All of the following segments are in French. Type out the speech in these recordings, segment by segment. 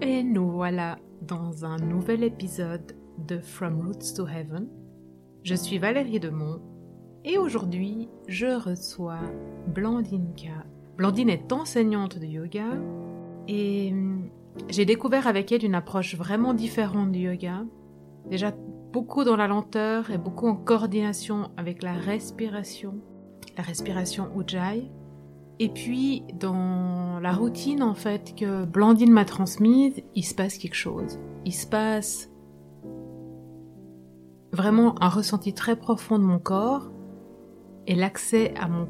Et nous voilà dans un nouvel épisode de From Roots to Heaven. Je suis Valérie Demont et aujourd'hui je reçois Blandine K. Blandine est enseignante de yoga et hum, j'ai découvert avec elle une approche vraiment différente du yoga. Déjà beaucoup dans la lenteur et beaucoup en coordination avec la respiration, la respiration Ujjayi. Et puis, dans la routine, en fait, que Blandine m'a transmise, il se passe quelque chose. Il se passe vraiment un ressenti très profond de mon corps et l'accès à mon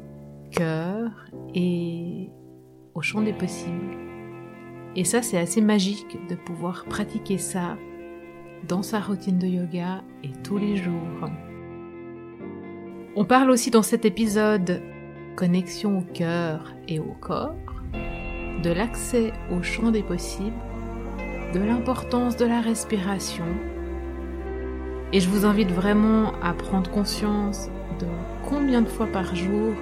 cœur et au champ des possibles. Et ça, c'est assez magique de pouvoir pratiquer ça dans sa routine de yoga et tous les jours. On parle aussi dans cet épisode connexion au cœur et au corps, de l'accès au champ des possibles, de l'importance de la respiration. Et je vous invite vraiment à prendre conscience de combien de fois par jour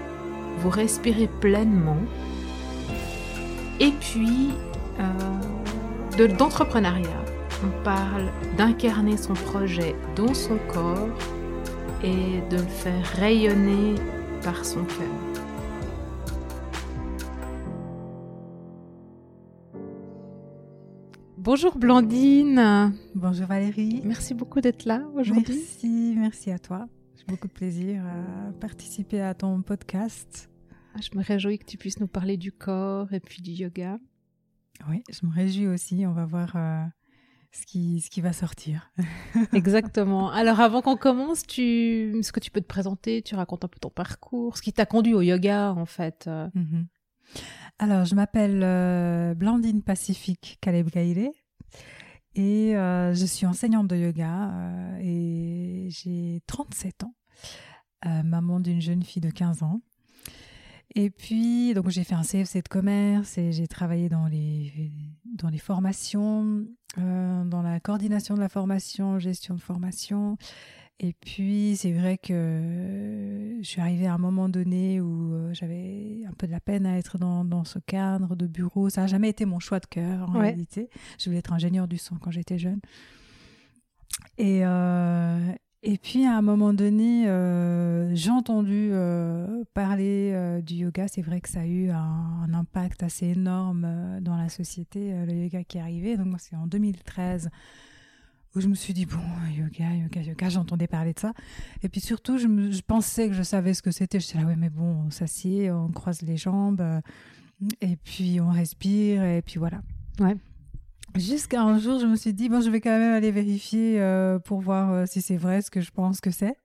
vous respirez pleinement. Et puis, euh, d'entrepreneuriat. On parle d'incarner son projet dans son corps et de le faire rayonner par son cœur. Bonjour Blandine. Bonjour Valérie. Merci beaucoup d'être là aujourd'hui. Merci, merci à toi. J'ai beaucoup de plaisir à participer à ton podcast. Ah, je me réjouis que tu puisses nous parler du corps et puis du yoga. Oui, je me réjouis aussi. On va voir euh, ce, qui, ce qui va sortir. Exactement. Alors avant qu'on commence, tu, ce que tu peux te présenter, tu racontes un peu ton parcours, ce qui t'a conduit au yoga en fait. Mhm. Alors, je m'appelle euh, Blandine Pacifique Caleb-Gaïré et euh, je suis enseignante de yoga euh, et j'ai 37 ans, maman d'une jeune fille de 15 ans. Et puis, donc j'ai fait un CFC de commerce et j'ai travaillé dans les, dans les formations, dans la coordination de la formation, gestion de formation. Et puis, c'est vrai que je suis arrivée à un moment donné où euh, j'avais un peu de la peine à être dans, dans ce cadre de bureau. Ça n'a jamais été mon choix de cœur, en réalité. Je voulais être ingénieure du son quand j'étais jeune. Et, euh, et puis, à un moment donné, euh, j'ai entendu parler du yoga. C'est vrai que ça a eu un, un impact assez énorme dans la société, le yoga qui est arrivé. Donc, c'est en 2013 où je me suis dit, bon, yoga, yoga, yoga, j'entendais parler de ça. Et puis surtout, je, me, je pensais que je savais ce que c'était. Je suis là, ouais, mais bon, on s'assied, on croise les jambes, euh, et puis on respire, et puis voilà. Ouais. Jusqu'à un jour, je me suis dit, bon, je vais quand même aller vérifier euh, pour voir euh, si c'est vrai ce que je pense que c'est.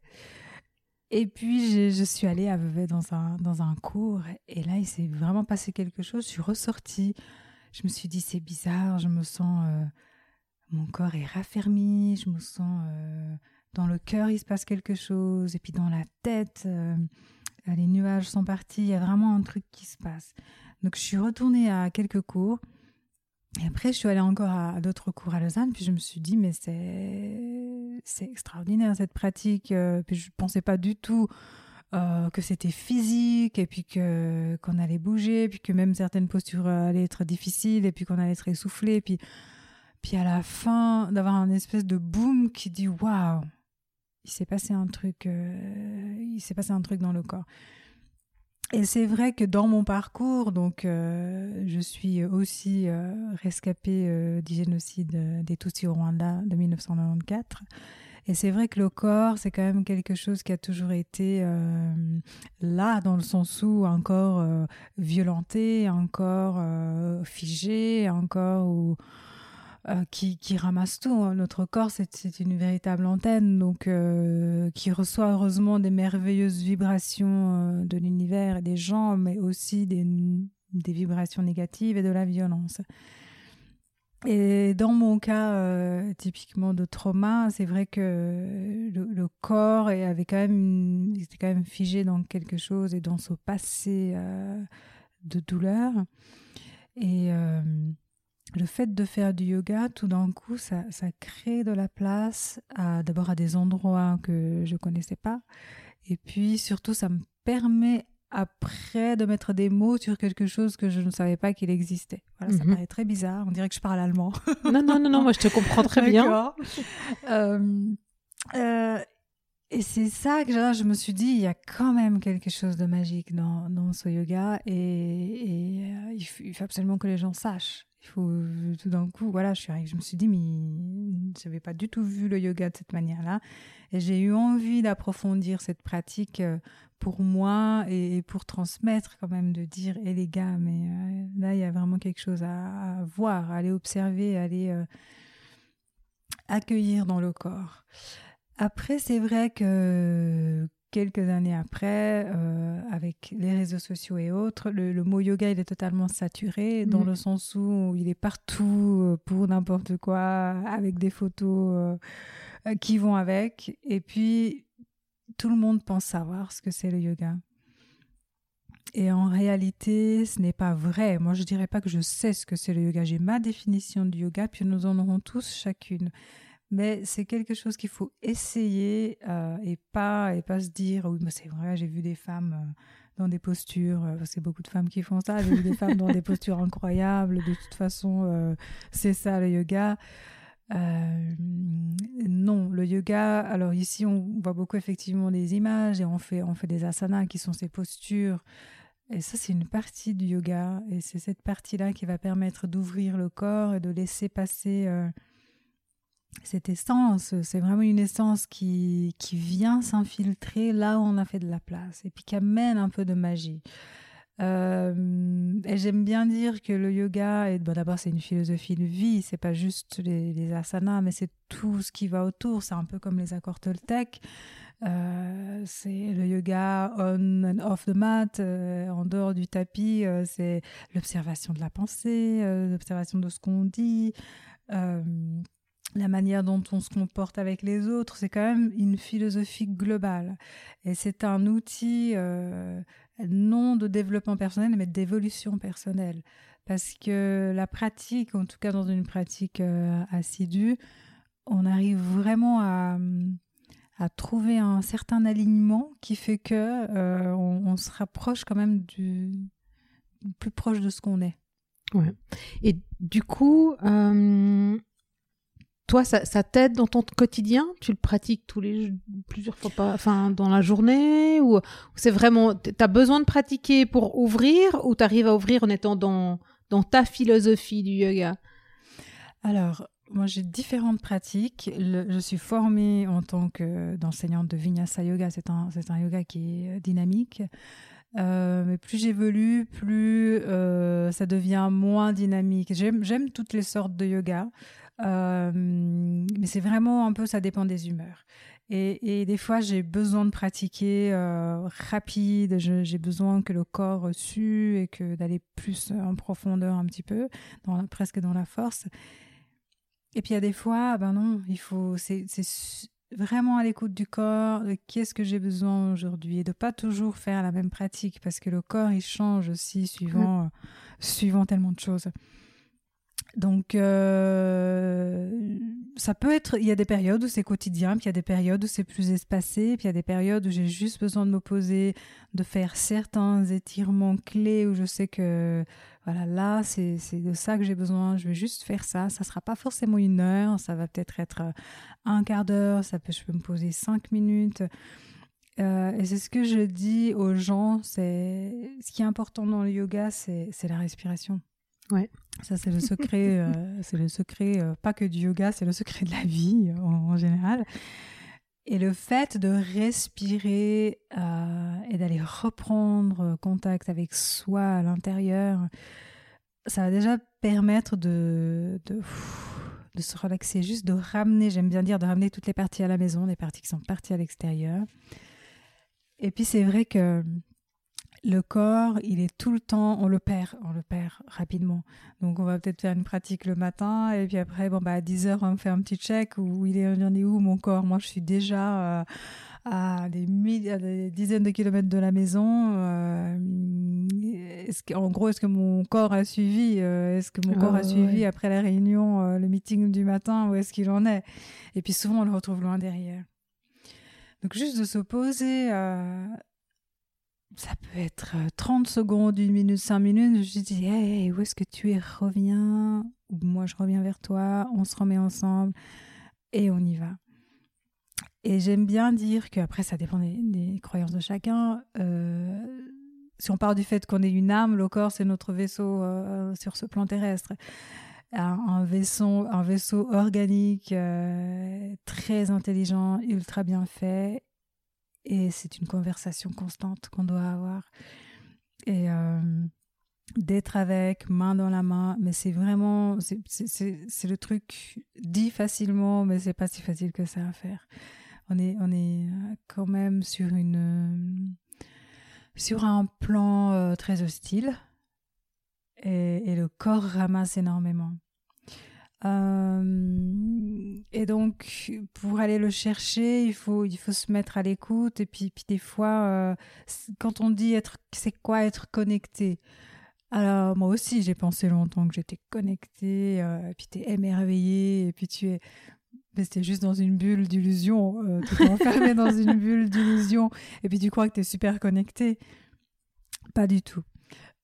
Et puis, je, je, suis allée à Vevey dans un, dans un cours, et là, il s'est vraiment passé quelque chose. Je suis ressortie. Je me suis dit, c'est bizarre, je me sens mon corps est raffermi, je me sens euh, dans le cœur, il se passe quelque chose, et puis dans la tête, euh, les nuages sont partis, il y a vraiment un truc qui se passe. Donc je suis retournée à quelques cours, et après je suis allée encore à, d'autres cours à Lausanne, puis je me suis dit, mais c'est, extraordinaire cette pratique, euh, puis je ne pensais pas du tout que c'était physique et puis que qu'on allait bouger, puis que même certaines postures allaient être difficiles et puis qu'on allait être essoufflé, puis puis à la fin, d'avoir un espèce de boom qui dit waouh, il s'est passé un truc, euh, il s'est passé un truc dans le corps. Et c'est vrai que dans mon parcours, donc euh, je suis aussi euh, rescapée du génocide des Tutsis au Rwanda de 1994. Et c'est vrai que le corps, c'est quand même quelque chose qui a toujours été là, dans le sens où encore violenté, encore figé, encore où euh, qui, ramasse tout. Hein. Notre corps, c'est une véritable antenne, donc euh, qui reçoit heureusement des merveilleuses vibrations euh, de l'univers et des gens, mais aussi des, vibrations négatives et de la violence. Et dans mon cas, typiquement de trauma, c'est vrai que le, corps avait quand même, était quand même figé dans quelque chose et dans ce passé de douleur. Et le fait de faire du yoga, tout d'un coup, ça, crée de la place d'abord à des endroits que je connaissais pas, et puis surtout, ça me permet après de mettre des mots sur quelque chose que je ne savais pas qu'il existait. Voilà, ça Mhm. paraît très bizarre. On dirait que je parle allemand. Non, non, non, non, moi je te comprends très bien. Euh, euh, et c'est ça que là, je me suis dit, il y a quand même quelque chose de magique dans, dans ce yoga et, et, euh, il faut absolument que les gens sachent. Faut tout d'un coup, voilà, je je me suis dit, mais je n'avais pas du tout vu le yoga de cette manière-là. Et j'ai eu envie d'approfondir cette pratique euh, pour moi et, et pour transmettre quand même, de dire, hé les gars, mais euh, là, il y a vraiment quelque chose à, à voir, à aller observer, à aller euh, accueillir dans le corps. Après, c'est vrai que quelques années après, euh, avec les réseaux sociaux et autres, le, le, mot yoga, il est totalement saturé, dans Mm. le sens où il est partout euh, pour n'importe quoi, avec des photos euh, qui vont avec. Et puis, tout le monde pense savoir ce que c'est le yoga. Et en réalité, ce n'est pas vrai. Moi, je dirais pas que je sais ce que c'est le yoga. J'ai ma définition du yoga, puis nous en aurons tous chacune mais c'est quelque chose qu'il faut essayer euh, et pas et pas se dire oui mais c'est vrai j'ai vu des femmes euh, dans des postures euh, parce qu'il y a beaucoup de femmes qui font ça j'ai vu des femmes dans des postures incroyables de toute façon euh, c'est ça le yoga euh, non le yoga alors ici on voit beaucoup effectivement des images et on fait on fait des asanas qui sont ces postures et ça, c'est une partie du yoga. Et c'est cette partie-là qui va permettre d'ouvrir le corps et de laisser passer cette essence, c'est vraiment une essence qui, qui vient s'infiltrer là où on a fait de la place et puis qui amène un peu de magie. Euh, et j'aime bien dire que le yoga, est, bon, d'abord c'est une philosophie de vie, c'est pas juste les, asanas, mais c'est tout ce qui va autour. C'est un peu comme les accords Toltec. Euh, c'est le yoga on and off the mat, euh, en dehors du tapis, c'est l'observation de la pensée, l'observation de ce qu'on dit la manière dont on se comporte avec les autres, c'est quand même une philosophie globale. Et c'est un outil euh, non de développement personnel, mais d'évolution personnelle. Parce que la pratique, en tout cas dans une pratique euh, assidue, on arrive vraiment à, trouver un certain alignement qui fait que euh, on, se rapproche quand même du plus proche de ce qu'on est. Ouais. Et du coup, toi, ça, t'aide dans ton quotidien? Tu le pratiques tous les plusieurs fois pas, enfin dans la journée? Ou, c'est vraiment t'as besoin de pratiquer pour ouvrir ou t'arrives à ouvrir en étant dans dans ta philosophie du yoga? Alors. Moi, j'ai différentes pratiques. Je suis formée en tant qu'enseignante de Vinyasa Yoga. C'est un, c'est un yoga qui est dynamique. Euh, mais plus j'évolue, plus euh, ça devient moins dynamique. J'aime toutes les sortes de yoga. Euh, mais c'est vraiment un peu, ça dépend des humeurs. Et, et des fois, j'ai besoin de pratiquer euh, rapide, j'ai besoin que le corps sue et que d'aller plus en profondeur un petit peu, dans la, presque dans la force. Et puis il y a des fois, ben non, il faut, c'est, c'est vraiment à l'écoute du corps, de qu'est-ce que j'ai besoin aujourd'hui, et de pas toujours faire la même pratique, parce que le corps, il change aussi suivant, mmh. euh, suivant tellement de choses. Donc, euh, ça peut être. Il y a des périodes où c'est quotidien, puis il y a des périodes où c'est plus espacé, puis il y a des périodes où j'ai juste besoin de me poser, de faire certains étirements clés où je sais que, voilà, là, c'est de ça que j'ai besoin. Je vais juste faire ça. Ça sera pas forcément une heure, ça va peut-être être un quart d'heure, ça peut, je peux me poser cinq minutes. Euh, et c'est ce que je dis aux gens. C'est ce qui est important dans le yoga, c'est la respiration. Ouais. Ça, c'est le secret, euh, c'est le secret, euh, pas que du yoga, c'est le secret de la vie en, en général. Et le fait de respirer euh, et d'aller reprendre contact avec soi à l'intérieur, ça va déjà permettre de, de, de, se relaxer, juste de ramener, j'aime bien dire, de ramener toutes les parties à la maison, les parties qui sont parties à l'extérieur. Et puis c'est vrai que le corps, il est tout le temps, on le perd, on le perd rapidement. Donc on va peut-être faire une pratique le matin et puis après, bon bah à 10 heures, on fait un petit check où il est, il en est où mon corps? Moi, je suis déjà euh, à, des mille, à des dizaines de kilomètres de la maison. Euh, est-ce que, en gros, est-ce que mon corps a suivi euh, Est-ce que mon oh, corps a suivi après la réunion, le meeting du matin Où est-ce qu'il en est? Et puis souvent, on le retrouve loin derrière. Donc juste de se poser ça peut être 30 secondes, une minute, cinq minutes. Je dis, hey, où est-ce que tu es? Reviens. Moi, je reviens vers toi. On se remet ensemble et on y va. Et j'aime bien dire que, après, ça dépend des, croyances de chacun. Euh, si on part du fait qu'on est une âme, le corps, c'est notre vaisseau euh, sur ce plan terrestre. Un, vaisseau, organique, euh, très intelligent, ultra bien fait. Et c'est une conversation constante qu'on doit avoir. Et d'être avec, main dans la main, mais c'est vraiment, c'est le truc dit facilement, mais c'est pas si facile que ça à faire on est, on est euh, quand même sur une euh, sur un plan euh, très hostile et, le corps ramasse énormément. Et donc, pour aller le chercher, il faut, il faut se mettre à l'écoute. Et puis, puis des fois, quand on dit être, c'est quoi être connecté? Alors, moi aussi, j'ai pensé longtemps que j'étais connectée, et puis tu es émerveillée, et puis tu es c'était juste dans une bulle d'illusion. Euh, tu es enfermé dans une bulle d'illusion et puis tu crois que tu es super connecté. Pas du tout.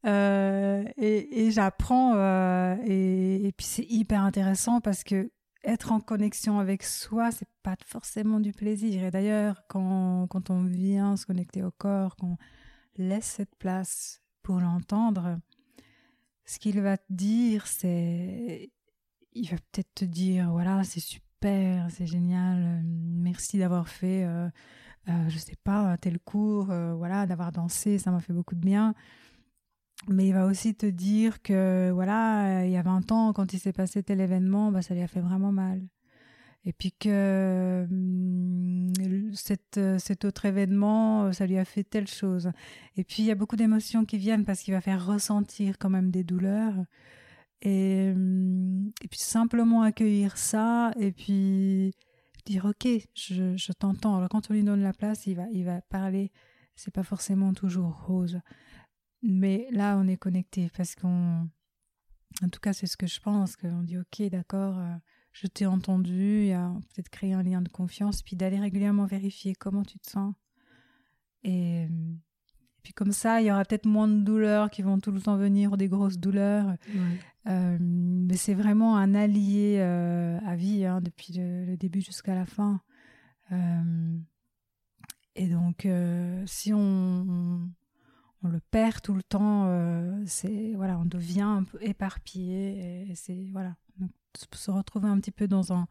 Euh, et, j'apprends euh, et, puis c'est hyper intéressant parce que être en connexion avec soi, c'est pas forcément du plaisir. Et d'ailleurs, quand, quand on vient se connecter au corps, qu'on laisse cette place pour l'entendre, ce qu'il va te dire, c'est il va peut-être te dire voilà c'est super c'est génial, euh, merci d'avoir fait, je sais pas, tel cours, voilà, d'avoir dansé, ça m'a fait beaucoup de bien. Mais il va aussi te dire que, voilà, il y a 20 ans, quand il s'est passé tel événement, bah, ça lui a fait vraiment mal. Et puis que hum, cet autre événement, ça lui a fait telle chose. Et puis il y a beaucoup d'émotions qui viennent parce qu'il va faire ressentir quand même des douleurs. Et, et puis simplement accueillir ça et puis dire ok, je, je t'entends. Alors quand on lui donne la place, il va, il va parler. C'est pas forcément toujours rose. Mais là, on est connecté parce qu'on. En tout cas, c'est ce que je pense, qu'on dit ok, d'accord, euh, je t'ai entendu, il y a peut-être créer un lien de confiance, puis d'aller régulièrement vérifier comment tu te sens. Et puis comme ça, il y aura peut-être moins de douleurs qui vont tout le temps venir, des grosses douleurs. Euh, mais c'est vraiment un allié euh, à vie, hein, depuis le, début jusqu'à la fin. Et donc, si on, on, le perd tout le temps, c'est voilà, on devient un peu éparpillé. Et, c'est voilà, se retrouver un petit peu dans un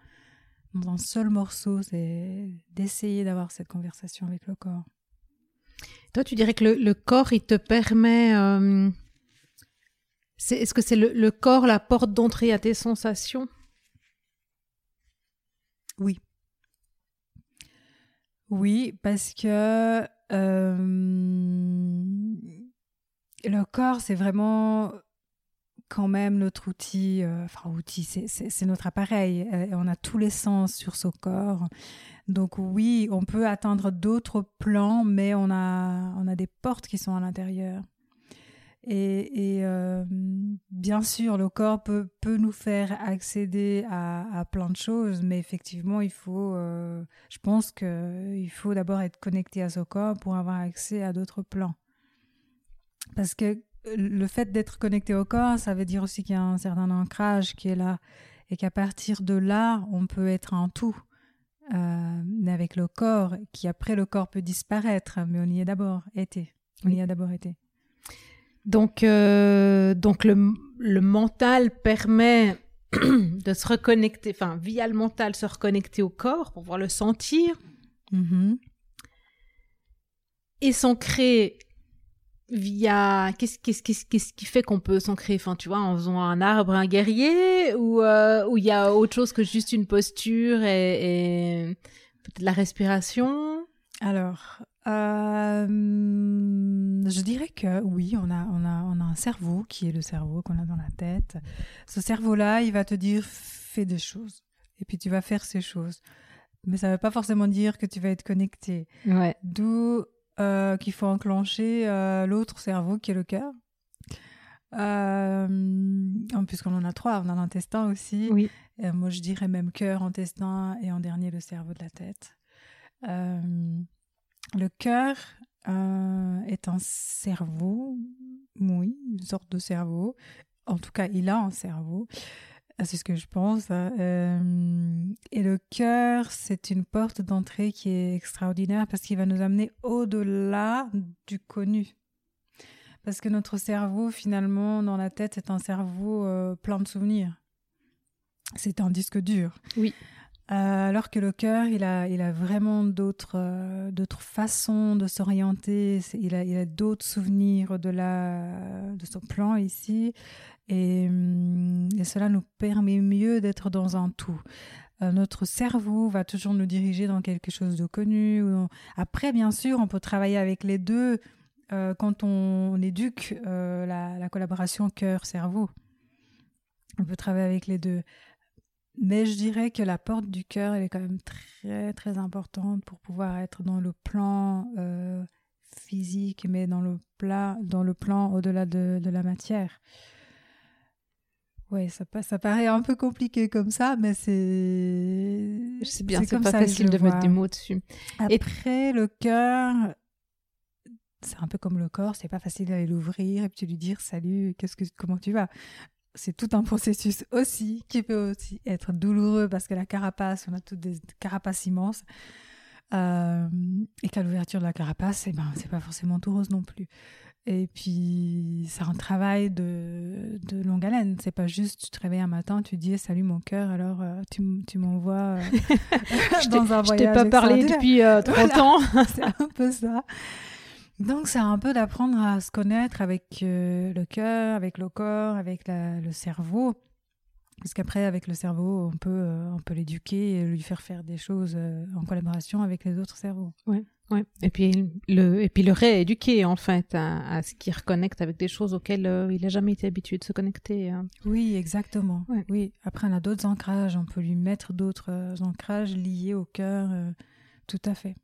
dans un seul morceau, c'est d'essayer d'avoir cette conversation avec le corps. Toi, tu dirais que le, corps, il te permet... Euh, est-ce que c'est le, corps la porte d'entrée à tes sensations? Oui. Oui, parce que euh, le corps, c'est vraiment quand même notre outil, euh, enfin outil, c'est notre appareil. on a tous les sens sur ce corps. Donc oui, on peut atteindre d'autres plans, mais on a, on a des portes qui sont à l'intérieur. Et, euh, bien sûr, le corps peut, peut nous faire accéder à, plein de choses, mais effectivement, il faut, euh, je pense qu'il faut d'abord être connecté à ce corps pour avoir accès à d'autres plans. Parce que le fait d'être connecté au corps, ça veut dire aussi qu'il y a un certain ancrage qui est là, et qu'à partir de là, on peut être un tout. Euh, avec le corps, qui après le corps peut disparaître, mais on y est d'abord été. On y a d'abord été. Donc, euh, donc le, le, mental permet de se reconnecter, enfin, via le mental, se reconnecter au corps pour pouvoir le sentir. Mm-hmm. Et s'ancrer via qu'est-ce qu'est-ce qu'est-ce qui fait qu'on peut s'ancrer? Enfin tu vois en faisant un arbre un guerrier ou euh, il y a autre chose que juste une posture et, peut-être la respiration? Alors euh, je dirais que oui on a on a on a un cerveau qui est le cerveau qu'on a dans la tête. Ce cerveau là il va te dire fais des choses. Et puis tu vas faire ces choses. Mais ça ne veut pas forcément dire que tu vas être connecté. Ouais. d'où euh, qu'il faut enclencher euh, l'autre cerveau qui est le cœur. Euh, puisqu'on en a trois, on a l'intestin aussi. Oui. moi, je dirais même cœur, intestin et en dernier le cerveau de la tête. le cœur, est un cerveau, oui, une sorte de cerveau. En tout cas, il a un cerveau. C'est ce que je pense. Hein. et le cœur, c'est une porte d'entrée qui est extraordinaire parce qu'il va nous amener au-delà du connu. Parce que notre cerveau, finalement, dans la tête, est un cerveau plein de souvenirs. C'est un disque dur. Oui. Euh, alors que le cœur, il a, vraiment d'autres, euh, d'autres façons de s'orienter. Il a, d'autres souvenirs de, de son plan ici. Et, hum, et cela nous permet mieux d'être dans un tout. Euh, notre cerveau va toujours nous diriger dans quelque chose de connu. Après, bien sûr, on peut travailler avec les deux quand on, on éduque la, la collaboration cœur-cerveau. On peut travailler avec les deux. Mais je dirais que la porte du cœur, elle est quand même très très importante pour pouvoir être dans le plan euh, physique, mais dans le, plat, dans le plan au-delà de, de, la matière. Oui, ça, ça paraît un peu compliqué comme ça, mais c'est. C'est bien, c'est pas facile de mettre des mots dessus. Après, le cœur, c'est un peu comme le corps, c'est pas facile d'aller l'ouvrir et puis lui dire salut, qu'est-ce que, comment tu vas? C'est tout un processus aussi qui peut aussi être douloureux parce que la carapace, on a toutes des carapaces immenses. Euh, et qu'à l'ouverture de la carapace, eh ben, c'est pas forcément tout rose non plus. Et puis, c'est un travail de, de longue haleine. C'est pas juste, tu te réveilles un matin, tu dis salut mon cœur, alors euh, tu, tu m'envoies euh, dans un voyage. Je t'ai pas parlé depuis 30 ans. c'est un peu ça. Donc, c'est un peu d'apprendre à se connaître avec euh, le cœur, avec le corps, avec le cerveau. Parce qu'après, avec le cerveau, on peut, euh, on peut l'éduquer et lui faire faire des choses euh, en collaboration avec les autres cerveaux. Oui, ouais. Et puis le, et puis le rééduquer en fait à, ce qu'il reconnecte avec des choses auxquelles il n'a jamais été habitué de se connecter. Hein. Oui, exactement. Oui. Après, on a d'autres ancrages. On peut lui mettre d'autres ancrages liés au cœur. tout à fait.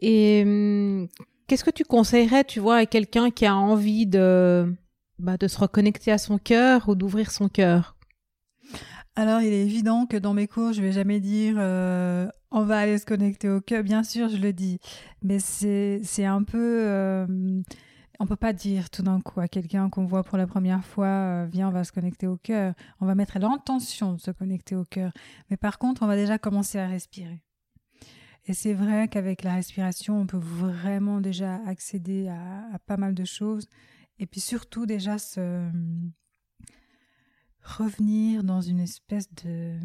Et hum, Qu'est-ce que tu conseillerais, tu vois, à quelqu'un qui a envie de, bah, de se reconnecter à son cœur ou d'ouvrir son cœur? Alors, il est évident que dans mes cours, je vais jamais dire euh, on va aller se connecter au cœur. Bien sûr, je le dis, mais c'est un peu euh, on peut pas dire tout d'un coup à quelqu'un qu'on voit pour la première fois euh, viens, on va se connecter au cœur. On va mettre l'intention de se connecter au cœur, mais par contre, on va déjà commencer à respirer. Et c'est vrai qu'avec la respiration, on peut vraiment déjà accéder à, pas mal de choses. Et puis surtout déjà se revenir dans une espèce de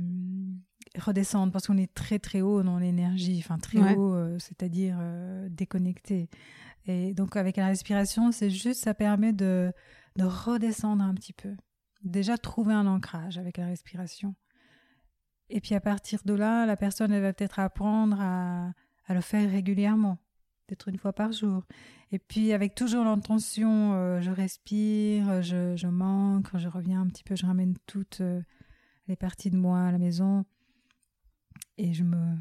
redescendre parce qu'on est très très haut dans l'énergie, enfin très haut, euh, c'est-à-dire euh, déconnecté. Et donc avec la respiration, c'est juste ça permet de, de redescendre un petit peu. Déjà trouver un ancrage avec la respiration. Et puis à partir de là, la personne, elle va peut-être apprendre à, à le faire régulièrement, peut-être une fois par jour. Et puis avec toujours l'intention, euh, je respire, je, manque, je reviens un petit peu, je ramène toutes euh, les parties de moi à la maison. Et je me,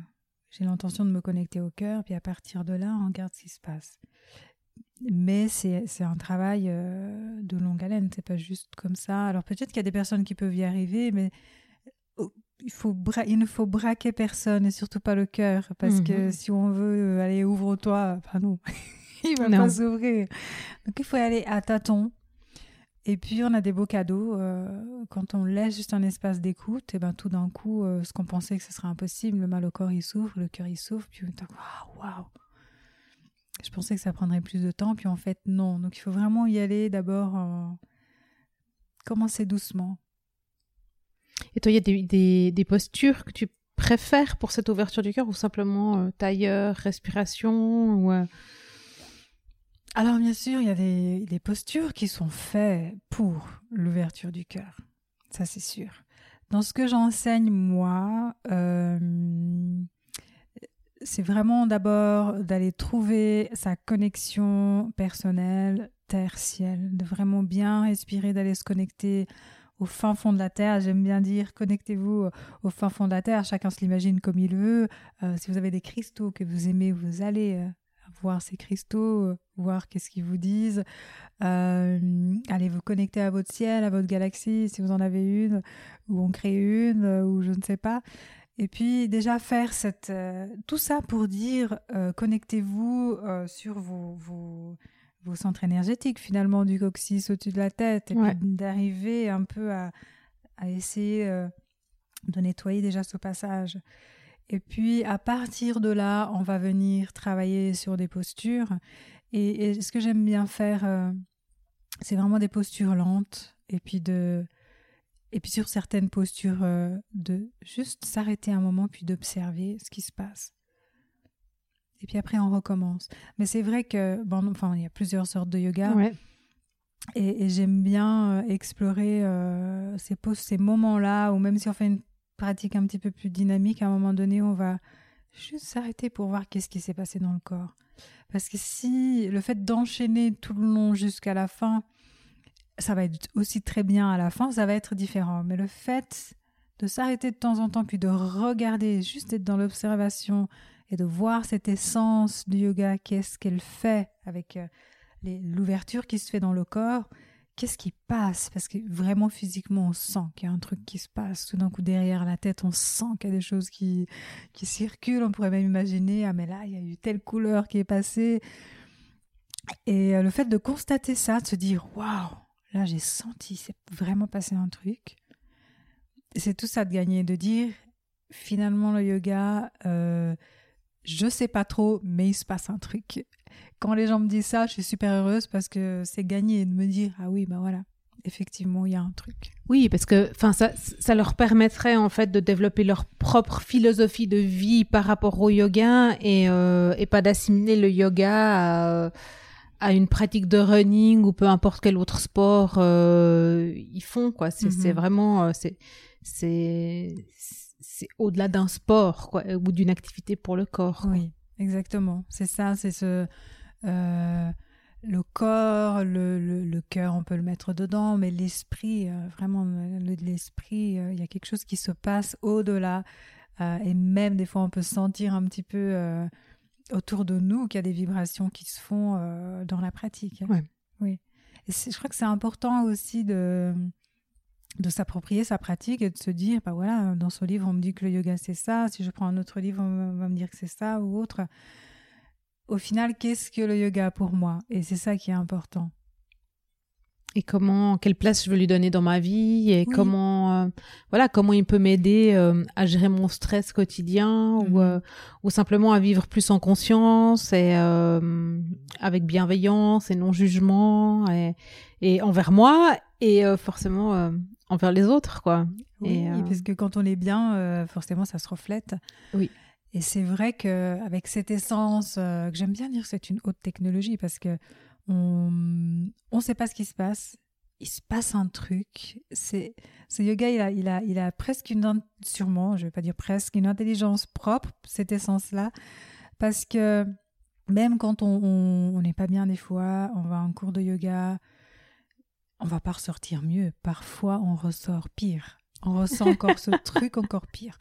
j'ai l'intention de me connecter au cœur, puis à partir de là, on regarde ce qui se passe. Mais c'est, c'est un travail euh, de longue haleine, c'est pas juste comme ça. Alors peut-être qu'il y a des personnes qui peuvent y arriver, mais il, faut il ne faut braquer personne et surtout pas le cœur parce que mhm. si on veut euh, aller ouvre-toi, enfin non, il va pas s'ouvrir. Donc il faut y aller à tâtons. Et puis on a des beaux cadeaux euh, quand on laisse juste un espace d'écoute. Et ben tout d'un coup, euh, ce qu'on pensait que ce serait impossible, le mal au corps il s'ouvre, le cœur il s'ouvre, puis waouh, waouh. Je pensais que ça prendrait plus de temps, puis en fait non. Donc il faut vraiment y aller d'abord. commencer doucement et toi, il y a des, postures que tu préfères pour cette ouverture du cœur ou simplement euh, tailleur, respiration ou, euh? Alors bien sûr, il y a des, postures qui sont faites pour l'ouverture du cœur. Ça, c'est sûr. Dans ce que j'enseigne, moi, euh, c'est vraiment d'abord d'aller trouver sa connexion personnelle, tertielle, de vraiment bien respirer, d'aller se connecter au fin fond de la Terre. J'aime bien dire, connectez-vous euh, au fin fond de la Terre. Chacun se l'imagine comme il veut. Euh, si vous avez des cristaux que vous aimez, vous allez euh, voir ces cristaux, voir qu'est-ce qu'ils vous disent. allez vous connecter à votre ciel, à votre galaxie, si vous en avez une, ou en crée une, ou je ne sais pas. Et puis déjà faire cette, tout ça pour dire connectez-vous sur vos, vos, centres énergétiques finalement du coccyx au-dessus de la tête et puis d'arriver un peu à, à essayer de nettoyer déjà ce passage. Et puis à partir de là, on va venir travailler sur des postures. Et, et ce que j'aime bien faire, c'est vraiment des postures lentes et puis de et puis sur certaines postures, euh, de juste s'arrêter un moment, puis d'observer ce qui se passe. Et puis après, on recommence. Mais c'est vrai que, bon, enfin, il y a plusieurs sortes de yoga. Et, j'aime bien euh, explorer euh, ces, ces moments-là, ou même si on fait une pratique un petit peu plus dynamique, à un moment donné, on va juste s'arrêter pour voir qu'est-ce qui s'est passé dans le corps. Parce que si le fait d'enchaîner tout le long jusqu'à la fin, ça va être aussi très bien à la fin, ça va être différent. Mais le fait de s'arrêter de temps en temps, puis de regarder, juste être dans l'observation et de voir cette essence du yoga, qu'est-ce qu'elle fait avec euh, l'ouverture qui se fait dans le corps, qu'est-ce qui passe? Parce que vraiment physiquement, on sent qu'il y a un truc qui se passe. Tout d'un coup, derrière la tête, on sent qu'il y a des choses qui, qui circulent. On pourrait même imaginer, ah mais là, il y a eu telle couleur qui est passée. Et euh, le fait de constater ça, de se dire, waouh Là, j'ai senti, c'est vraiment passé un truc. C'est tout ça de gagner, de dire finalement le yoga, euh, je sais pas trop, mais il se passe un truc. Quand les gens me disent ça, je suis super heureuse parce que c'est gagné de me dire ah oui, ben voilà, effectivement, il y a un truc. Oui, parce que enfin ça, ça leur permettrait en fait de développer leur propre philosophie de vie par rapport au yoga et, euh, et pas d'assimiler le yoga à à une pratique de running ou peu importe quel autre sport euh, ils font quoi c'est c'est mhm. vraiment euh, c'est c'est au-delà d'un sport quoi ou d'une activité pour le corps oui exactement c'est ça c'est ce euh, le corps le, le, le, cœur on peut le mettre dedans mais l'esprit euh, vraiment l'esprit il y a quelque chose qui se passe au-delà et même des fois on peut sentir un petit peu autour de nous qu'il y a des vibrations qui se font euh, dans la pratique. Oui. Et je crois que c'est important aussi de, de s'approprier sa pratique et de se dire, bah voilà, dans ce livre, on me dit que le yoga c'est ça, si je prends un autre livre, on va me dire que c'est ça ou autre. Au final, qu'est-ce que le yoga pour moi? Et c'est ça qui est important. Et comment quelle place je veux lui donner dans ma vie? Et comment euh, voilà comment il peut m'aider euh, à gérer mon stress quotidien ou mhm. euh, ou simplement à vivre plus en conscience et avec bienveillance et non jugement et, et envers moi et forcément envers les autres quoi oui, et, parce que quand on est bien forcément ça se reflète oui et c'est vrai que avec cette essence que j'aime bien dire c'est une haute technologie parce que on ne sait pas ce qui se passe. Il se passe un truc. C'est ce yoga, il a, il a, il a presque une sûrement, je vais pas dire presque une intelligence propre, cette essence-là, parce que même quand on n'est pas bien des fois, on va en cours de yoga, on va pas ressortir mieux. Parfois, on ressort pire. On ressent encore ce truc encore pire.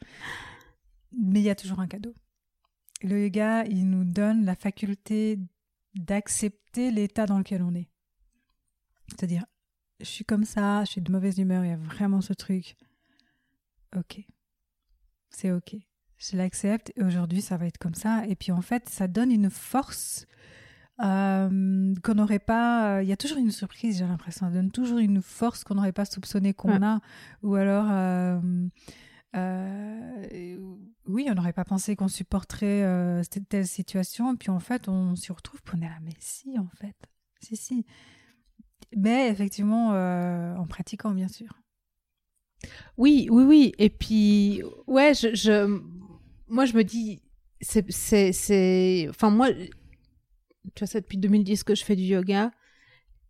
Mais il y a toujours un cadeau. Le yoga, il nous donne la faculté d'accepter l'état dans lequel on est. C'est-à-dire, je suis comme ça, je suis de mauvaise humeur, il y a vraiment ce truc. Ok. C'est ok. Je l'accepte et aujourd'hui ça va être comme ça. Et puis en fait, ça donne une force euh, qu'on n'aurait pas. Il y a toujours une surprise, j'ai l'impression. Ça donne toujours une force qu'on n'aurait pas soupçonné qu'on a. Ou alors. Euh, euh, oui, on n'aurait pas pensé qu'on supporterait euh, telle situation, puis en fait, on s'y retrouve, pour on est là, mais si, en fait, si, si. Mais effectivement, euh, en pratiquant, bien sûr. Oui, oui, oui. Et puis, ouais, je, je moi, je me dis, c'est, c'est, enfin, moi, tu vois, ça depuis 2010 que je fais du yoga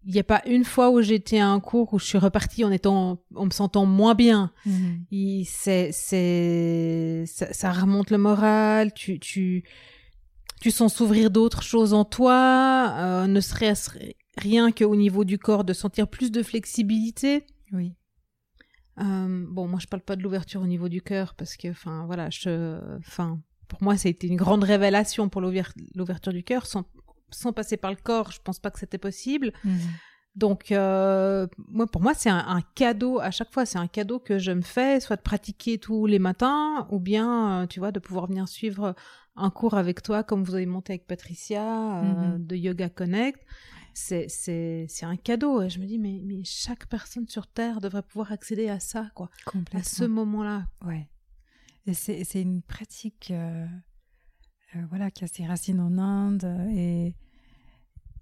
il n'y a pas une fois où j'étais à un cours où je suis repartie en étant, en me sentant moins bien. Mhm. C'est, c'est, ça, remonte le moral. Tu, tu, tu sens s'ouvrir d'autres choses en toi. Euh, ne serait-ce rien qu'au niveau du corps de sentir plus de flexibilité. Oui. Euh, bon, moi je parle pas de l'ouverture au niveau du cœur parce que, enfin, voilà, je, enfin, pour moi ça a été une grande révélation pour l'ouverture du cœur sans sans passer par le corps, je pense pas que c'était possible. Mhm. Donc, euh, moi, pour moi, c'est un, un, cadeau à chaque fois. C'est un cadeau que je me fais, soit de pratiquer tous les matins, ou bien, euh, tu vois, de pouvoir venir suivre un cours avec toi, comme vous avez monté avec Patricia, euh, Mhm. de Yoga Connect. C'est, c'est, c'est un cadeau. Et je me dis, mais, mais chaque personne sur Terre devrait pouvoir accéder à ça, quoi. À ce moment-là. Ouais. Et c'est c'est une pratique voilà, qui a ses racines en Inde euh, et,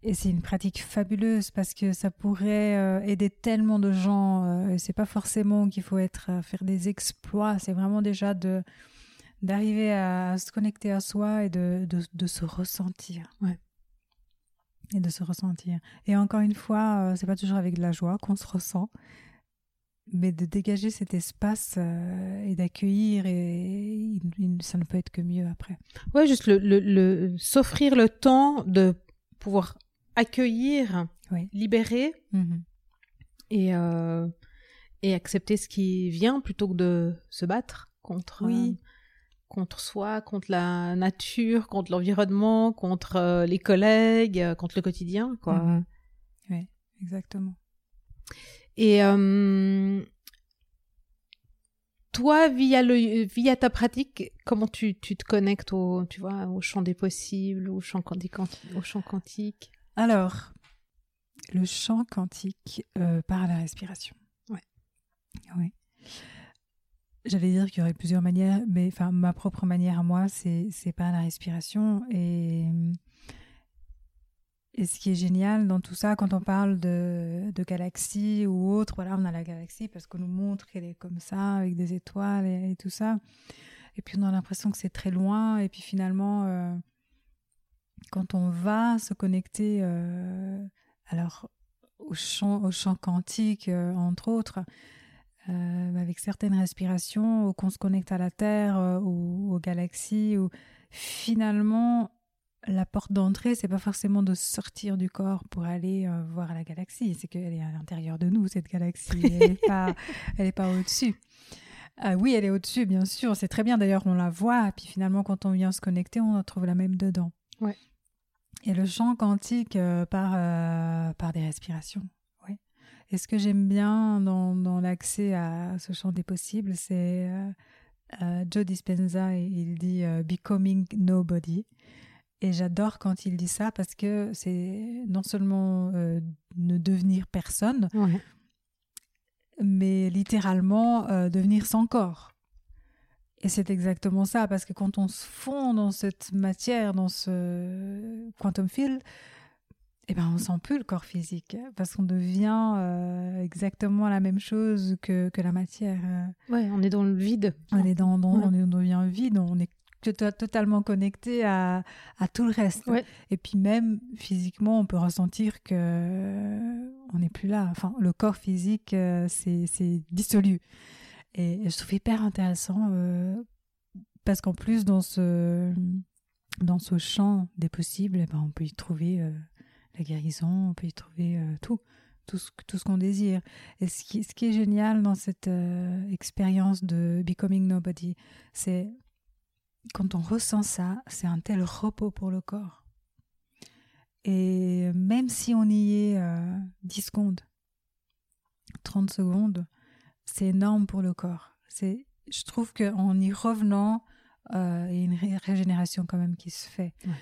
et c'est une pratique fabuleuse parce que ça pourrait euh, aider tellement de gens. Euh, c'est pas forcément qu'il faut être à faire des exploits, c'est vraiment déjà de d'arriver à, se connecter à soi et de, de, de se ressentir. Ouais. Et de se ressentir. Et encore une fois, euh, c'est pas toujours avec de la joie qu'on se ressent mais de dégager cet espace euh, et d'accueillir et ça ne peut être que mieux après. Ouais, juste le, le, le- s'offrir le temps de pouvoir accueillir, Oui. libérer et, euh, et accepter ce qui vient plutôt que de se battre contre, Oui. euh, contre soi, contre la nature, contre l'environnement, contre les collègues, contre le quotidien. Quoi. Mhm. Oui, exactement. Et euh, toi, via, le, via ta pratique, comment tu, tu te connectes au, tu vois, au champ des possibles, au champ, au champ quantique? Alors, le chant quantique euh, par la respiration. Ouais. Oui. J'allais dire qu'il y aurait plusieurs manières, mais enfin ma propre manière à moi, c'est c'est par la respiration et et ce qui est génial dans tout ça, quand on parle de, de galaxies ou autre, voilà, on a la galaxie parce qu'on nous montre qu'elle est comme ça, avec des étoiles et, tout ça. Et puis on a l'impression que c'est très loin. Et puis finalement, euh, quand on va se connecter, euh, alors au champ, quantique, euh, entre autres, avec certaines respirations, ou qu'on se connecte à la Terre ou aux galaxies, ou finalement la porte d'entrée, c'est pas forcément de sortir du corps pour aller euh, voir la galaxie, c'est qu'elle est à l'intérieur de nous cette galaxie, elle n'est pas, elle est pas au-dessus. Ah oui, elle est au-dessus, bien sûr, c'est très bien. D'ailleurs, on la voit, puis finalement, quand on vient se connecter, on retrouve la même dedans. Ouais. Et le champ quantique euh, par, euh, par des respirations. Oui. Et ce que j'aime bien dans, dans l'accès à ce champ des possibles, c'est euh, euh, Joe Dispenza, il dit euh, Becoming Nobody. Et j'adore quand il dit ça parce que c'est non seulement euh, ne devenir personne, Ouais. mais littéralement euh, devenir sans corps. Et c'est exactement ça, parce que quand on se fond dans cette matière, dans ce quantum field, eh ben on sent plus le corps physique, parce qu'on devient euh, exactement la même chose que, que la matière. Ouais, on est dans le vide. On est dans, dans- Ouais. on, est- on devient vide, on est to- totalement connecté à, à tout le reste. Ouais. Et puis même physiquement, on peut ressentir que euh, on n'est plus là. Enfin, le corps physique, euh, c'est dissolu. Et je trouve hyper intéressant euh, parce qu'en plus dans ce dans ce champ des possibles, eh ben, on peut y trouver euh, la guérison, on peut y trouver euh, tout, tout ce, tout ce qu'on désire. Et ce qui, ce qui est génial dans cette expérience de Becoming Nobody, c'est quand on ressent ça, c'est un tel repos pour le corps. Et même si on y est euh, 10 secondes, 30 secondes, c'est énorme pour le corps. C'est, je trouve qu'en y revenant, euh, il y a une ré- régénération quand même qui se fait. Ouais.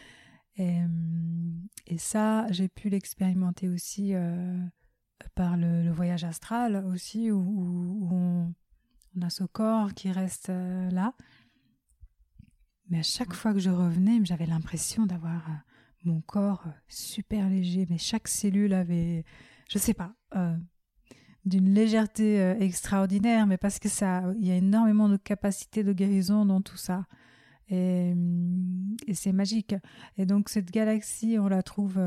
Et, et ça, j'ai pu l'expérimenter aussi euh, par le, le voyage astral aussi, où, où- où on, on a ce corps qui reste euh, là. Mais à chaque fois que je revenais, j'avais l'impression d'avoir euh, mon corps euh, super léger, mais chaque cellule avait, je sais pas, euh, d'une légèreté extraordinaire, mais parce que ça, il y a énormément de capacité de guérison dans tout ça. Et, et c'est magique. Et donc cette galaxie, on la trouve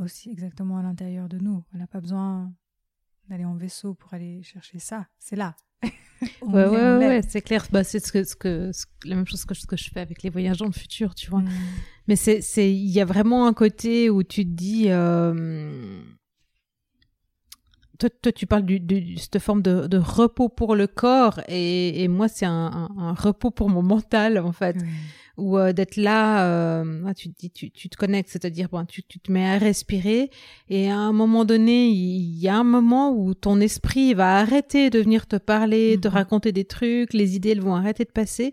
aussi exactement à l'intérieur de nous. On n'a pas besoin d'aller en vaisseau pour aller chercher ça. C'est là. Ouais, ouais, ouais, c'est clair. Bah, c'est ce que, ce que, ce- la même chose que ce que je fais avec les voyages dans le futur, tu vois. Mm. Mais c'est, c'est, il y a vraiment un côté où tu te dis, euh, toi, toi, tu parles du, du- de cette forme de, de repos pour le corps et, et moi, c'est un, un- un repos pour mon mental, en fait, ou euh, d'être là, euh, ah, tu te dis, tu, tu te connectes, c'est-à-dire bon, tu, tu te mets à respirer et à un moment donné, il y a un moment où ton esprit va arrêter de venir te parler, te Mhm. raconter des trucs, les idées elles vont arrêter de passer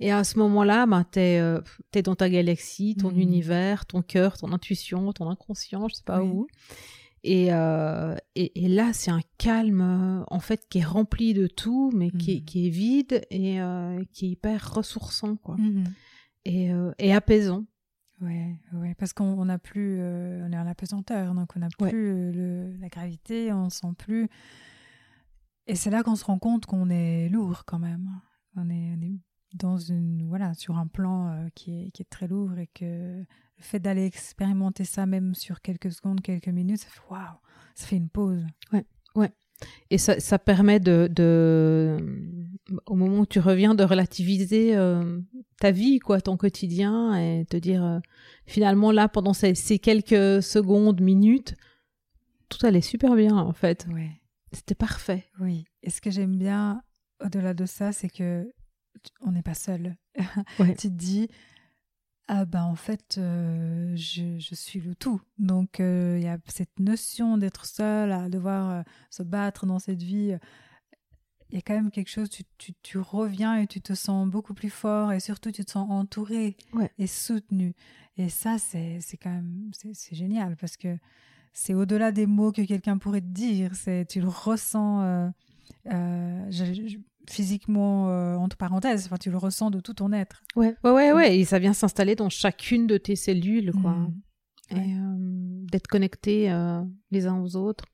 et à ce moment-là, ben t'es euh, t'es dans ta galaxie, ton Mhm. univers, ton cœur, ton intuition, ton inconscient, je sais pas Oui. où. Et, euh, et, et là, c'est un calme, euh, en fait, qui est rempli de tout, mais qui, est, Mhm. qui est vide et euh, qui est hyper ressourçant, quoi. Mhm. Et, euh, et apaisant. Ouais, ouais, parce qu'on on n'a plus, on est en apesanteur, donc on n'a plus Ouais. le, la gravité, on sent plus. Et c'est là qu'on se rend compte qu'on est lourd quand même. On est, on est dans une, voilà, sur un plan euh, qui, est, qui est très lourd et que le fait d'aller expérimenter ça même sur quelques secondes, quelques minutes, ça fait waouh, ça fait une pause. Et ça, ça permet de, de, au moment où tu reviens, de relativiser euh, ta vie, quoi, ton quotidien, et te dire, euh, finalement, là, pendant ces, ces quelques secondes, minutes, tout allait super bien, en fait. Ouais. C'était parfait. Oui. Et ce que j'aime bien au-delà de ça, c'est que on n'est pas seul. Ouais. tu te dis, ah ben en fait, euh, je, je suis le tout. Donc euh, il y a cette notion d'être seul, à devoir euh, se battre dans cette vie. Il y a quand même quelque chose, tu, tu, tu reviens et tu te sens beaucoup plus fort et surtout tu te sens entouré Ouais. et soutenu. Et ça, c'est quand même, c'est génial parce que c'est au-delà des mots que quelqu'un pourrait te dire. Tu le ressens euh, je- je- physiquement euh, entre parenthèses. Enfin, tu le ressens de tout ton être. Ouais, ouais, ouais, ouais. Et ça vient s'installer dans chacune de tes cellules, quoi. Mm. Et Ouais. euh, d'être connectés euh, les uns aux autres.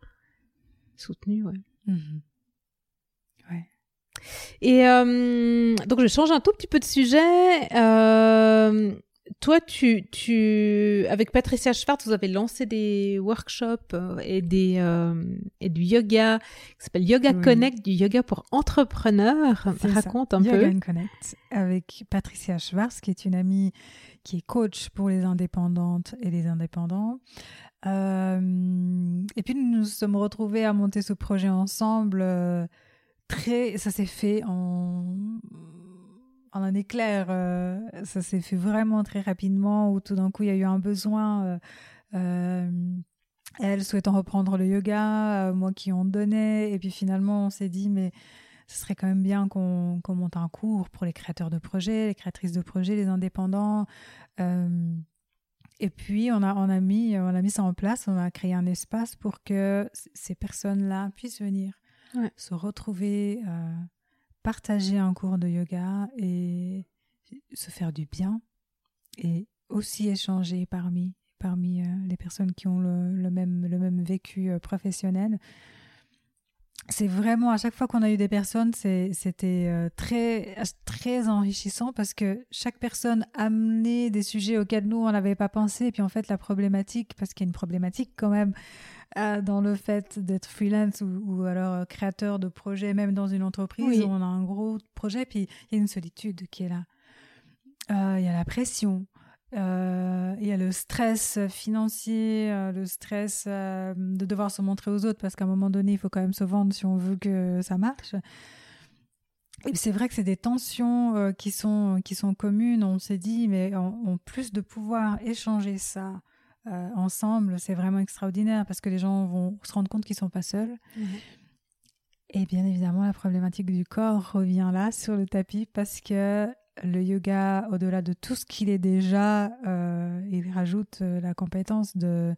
Soutenus, ouais. Mhm. Et euh, donc, je change un tout petit peu de sujet. Toi, tu, tu, avec Patricia Schwartz, vous avez lancé des workshops euh, et, des, euh, et du yoga qui s'appelle Yoga Oui. Connect, du yoga pour entrepreneurs. Ça. Raconte un Yoga peu. and Connect avec Patricia Schwartz, qui est une amie qui est coach pour les indépendantes et les indépendants. Euh, et puis nous nous sommes retrouvés à monter ce projet ensemble. euh, très, ça s'est fait en, en un éclair. euh, ça s'est fait vraiment très rapidement. Où tout d'un coup il y a eu un besoin. euh, euh, elle souhaitant reprendre le yoga, moi qui en donnais. Et puis finalement on s'est dit mais ce serait quand même bien qu'on monte un cours pour les créateurs de projets, les créatrices de projets, les indépendants. Et puis, on a, on, a mis, on a mis ça en place, on a créé un espace pour que ces personnes-là puissent venir Ouais. se retrouver, euh, partager un cours de yoga et se faire du bien et aussi échanger parmi, parmi euh, les personnes qui ont le, même, le même vécu euh, professionnel c'est vraiment à chaque fois qu'on a eu des personnes, c'était euh, très très enrichissant parce que chaque personne amenait des sujets auxquels nous on n'avait pas pensé. Et puis en fait la problématique, parce qu'il y a une problématique quand même euh, dans le fait d'être freelance ou, ou alors euh, créateur de projet, même dans une entreprise Oui. où on a un gros projet, puis il y a une solitude qui est là. Euh, Il y a la pression. Euh, il y a le stress financier, euh, le stress euh, de devoir se montrer aux autres parce qu'à un moment donné, il faut quand même se vendre si on veut que ça marche. Et c'est vrai que c'est des tensions qui, sont, qui sont communes. On s'est dit, mais en, en plus de pouvoir échanger ça euh, ensemble, c'est vraiment extraordinaire parce que les gens vont se rendre compte qu'ils ne sont pas seuls. Et bien évidemment, la problématique du corps revient là sur le tapis parce que le yoga, au-delà de tout ce qu'il est déjà, euh, il rajoute euh, la compétence de,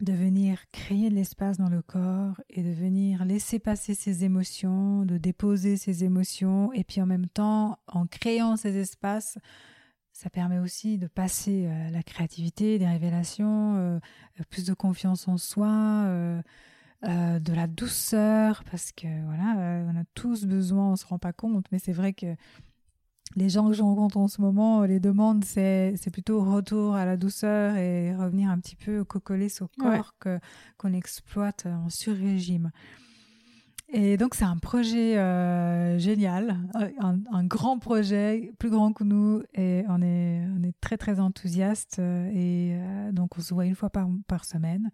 de venir créer de l'espace dans le corps et de venir laisser passer ses émotions, de déposer ses émotions. Et puis en même temps, en créant ces espaces, ça permet aussi de passer euh, la créativité, des révélations, euh, plus de confiance en soi. euh, euh, de la douceur, parce que voilà, euh, on a tous besoin, on se rend pas compte, mais c'est vrai que les gens que je rencontre en ce moment, les demandes, c'est c'est plutôt retour à la douceur et revenir un petit peu cocoler son corps qu'on exploite en sur-régime. Et donc c'est un projet euh, génial, un, un grand projet, plus grand que nous, et on est, très très enthousiaste, euh, et euh, donc on se voit une fois par, semaine.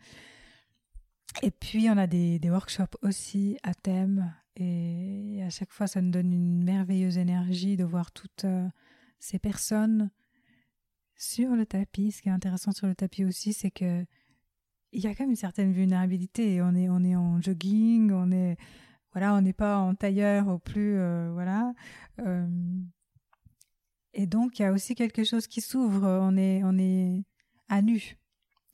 Et puis, on a des, workshops aussi à thème. Et à chaque fois, ça nous donne une merveilleuse énergie de voir toutes euh, ces personnes sur le tapis. Ce qui est intéressant sur le tapis aussi, c'est que il y a quand même une certaine vulnérabilité. On est, on est en jogging, on est, voilà, on n'est pas en tailleur au plus, euh, voilà. Euh, et donc il y a aussi quelque chose qui s'ouvre. On est, on est à nu.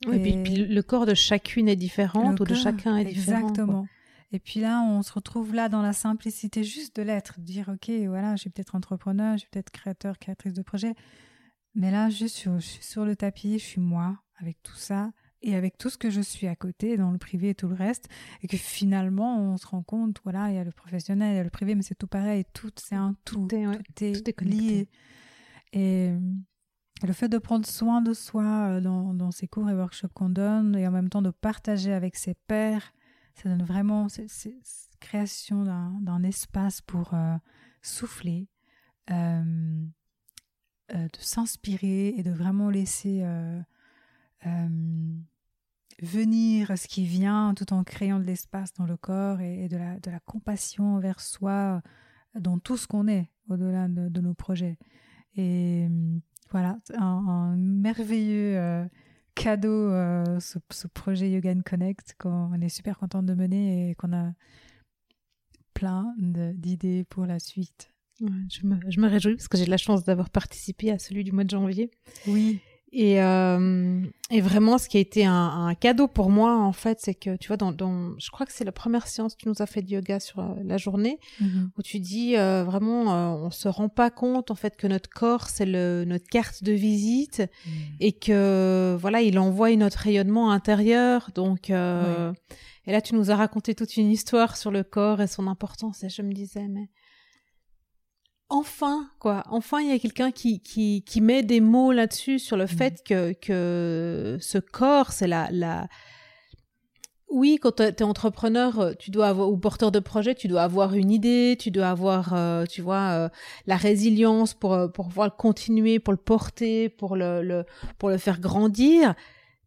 Oui, et puis, le corps de chacune est différent ou de chacun est différent. Exactement. Et puis là, on se retrouve là dans la simplicité juste de l'être, de dire ok, voilà, je suis peut-être entrepreneur, je suis peut-être créateur, créatrice de projet, mais là, sur, je suis sur le tapis, je suis moi avec tout ça et avec tout ce que je suis à côté, dans le privé et tout le reste, et que finalement, on se rend compte, voilà, il y a le professionnel, il y a le privé, mais c'est tout pareil, tout, c'est un tout, tout est, lié. Et le fait de prendre soin de soi euh, dans, dans ces cours et workshops qu'on donne, et en même temps de partager avec ses pairs, ça donne vraiment cette, création d'un espace pour euh, souffler, euh, de s'inspirer et de vraiment laisser venir ce qui vient tout en créant de l'espace dans le corps et, de, la, de, la, compassion envers soi dans tout ce qu'on est au-delà de, nos projets. Et voilà, un, merveilleux euh, cadeau, euh, ce, projet Yoga Connect qu'on est super contente de mener et qu'on a plein d'idées pour la suite. je, me, je, me, réjouis parce que j'ai la chance d'avoir participé à celui du mois de janvier. Oui. Et, euh, et vraiment, ce qui a été un, un cadeau pour moi, en fait, c'est que, tu vois, dans, dans, je crois que c'est la première séance que tu nous as fait de yoga sur euh, la journée, mm-hmm. où tu dis euh, vraiment, euh, on se rend pas compte, en fait, que notre corps, c'est notre carte de visite mm. et que, voilà, il envoie notre rayonnement intérieur. Donc, euh, et là, tu nous as raconté toute une histoire sur le corps et son importance. Et je me disais, mais enfin, quoi, enfin, il y a quelqu'un qui, qui, qui met des mots là-dessus sur le mmh. fait que, que ce corps, c'est la, la, oui, quand tu es entrepreneur, euh, tu dois avoir, ou porteur de projet, tu dois avoir une idée, tu dois avoir, euh, tu vois, euh, la résilience pour, pour pouvoir le continuer, pour le porter, pour le, le pour le faire grandir.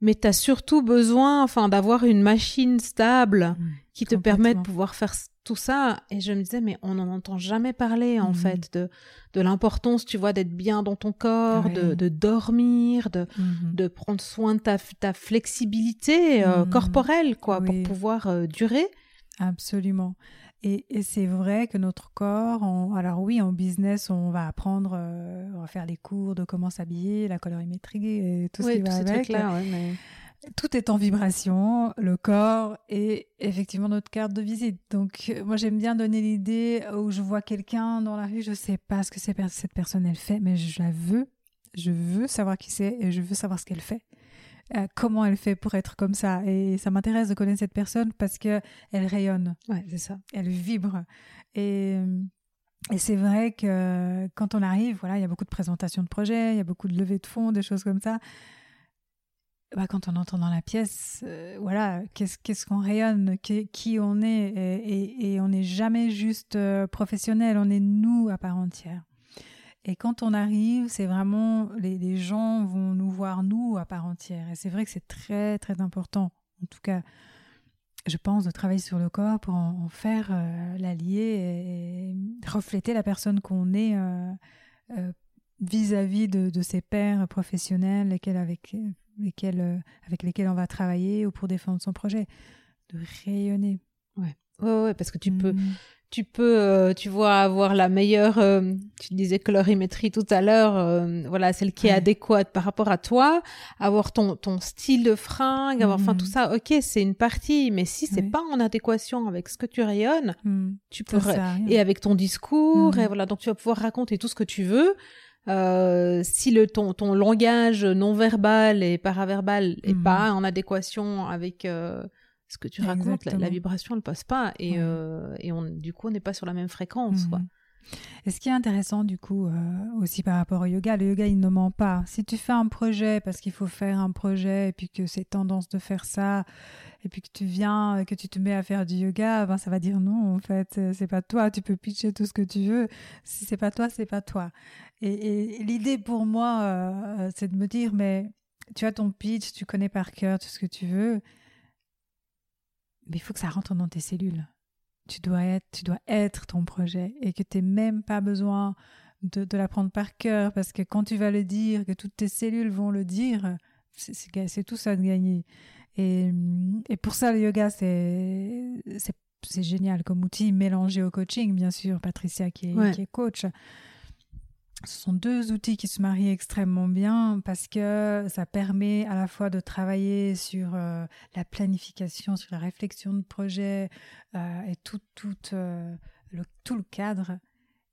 Mais tu as surtout besoin, enfin, d'avoir une machine stable mmh, qui te permet de pouvoir faire tout ça et je me disais mais on n'en entend jamais parler en mhm. fait de de l'importance tu vois d'être bien dans ton corps de, de dormir de mhm. de prendre soin de ta ta flexibilité euh, mhm. corporelle quoi pour pouvoir euh, durer absolument et, et c'est vrai que notre corps, alors oui, en business, on va apprendre, euh, on va faire les cours de comment s'habiller, la colorimétrie et tout ce qui va avec. Là, ouais, mais tout est en vibration, le corps et effectivement notre carte de visite. Donc moi j'aime bien donner l'idée où je vois quelqu'un dans la rue, je sais pas ce que cette personne elle fait, mais je la veux, je veux savoir qui c'est et je veux savoir ce qu'elle fait. Euh, comment elle fait pour être comme ça et ça m'intéresse de connaître cette personne parce que elle rayonne. Ouais, c'est ça. Elle vibre et et c'est vrai que quand on arrive, voilà, il y a beaucoup de présentations de projets, il y a beaucoup de levées de fonds, des choses comme ça bah, quand on entend dans la pièce, euh, voilà, qu'est-ce qu'on rayonne, qui, on est, et, on n'est jamais juste euh, professionnel, on est nous à part entière. Et quand on arrive, c'est vraiment les, gens vont nous voir nous à part entière. Et c'est vrai que c'est très très important. En tout cas, je pense de travailler sur le corps pour en, faire euh, l'allié et, refléter la personne qu'on est vis-à-vis de, de, ses pairs professionnels, lesquels avec lesquels, euh, avec lesquels on va travailler ou pour défendre son projet. De rayonner. Ouais, ouais, ouais parce que tu peux, mm. tu peux, euh, tu vois, avoir la meilleure, euh, tu disais colorimétrie tout à l'heure, voilà, celle qui est adéquate par rapport à toi, avoir ton, ton style de fringue, avoir, enfin, tout mm. ça, ok, c'est une partie, mais si c'est pas en adéquation avec ce que tu rayonnes, mm. tu peux, et avec ton discours, et voilà, donc tu vas pouvoir raconter tout ce que tu veux, euh, si le ton, ton langage non verbal et paraverbal est mhm. pas en adéquation avec euh, ce que tu racontes, la, vibration ne passe pas et, euh, et on, du coup on n'est pas sur la même fréquence. Quoi. Mhm. Et ce qui est intéressant du coup aussi par rapport au yoga, le yoga il ne ment pas. Si tu fais un projet parce qu'il faut faire un projet et puis que c'est tendance de faire ça et puis que tu viens, que tu te mets à faire du yoga, ben ça va dire non en fait, c'est pas toi. Tu peux pitcher tout ce que tu veux. Si c'est pas toi, c'est pas toi. Et, l'idée pour moi, euh, c'est de me dire, mais tu as ton pitch, tu connais par cœur tout ce que tu veux, mais il faut que ça rentre dans tes cellules. Tu dois être, tu dois être ton projet et que tu même pas besoin de, de l'apprendre par cœur, parce que quand tu vas le dire, que toutes tes cellules vont le dire, c'est tout ça de gagner. Et, et pour ça, le yoga, c'est génial comme outil mélangé au coaching, bien sûr. Patricia qui est, qui est coach. Ce sont deux outils qui se marient extrêmement bien parce que ça permet à la fois de travailler sur euh, la planification, sur la réflexion de projet euh, et tout, tout, euh, le, tout le cadre.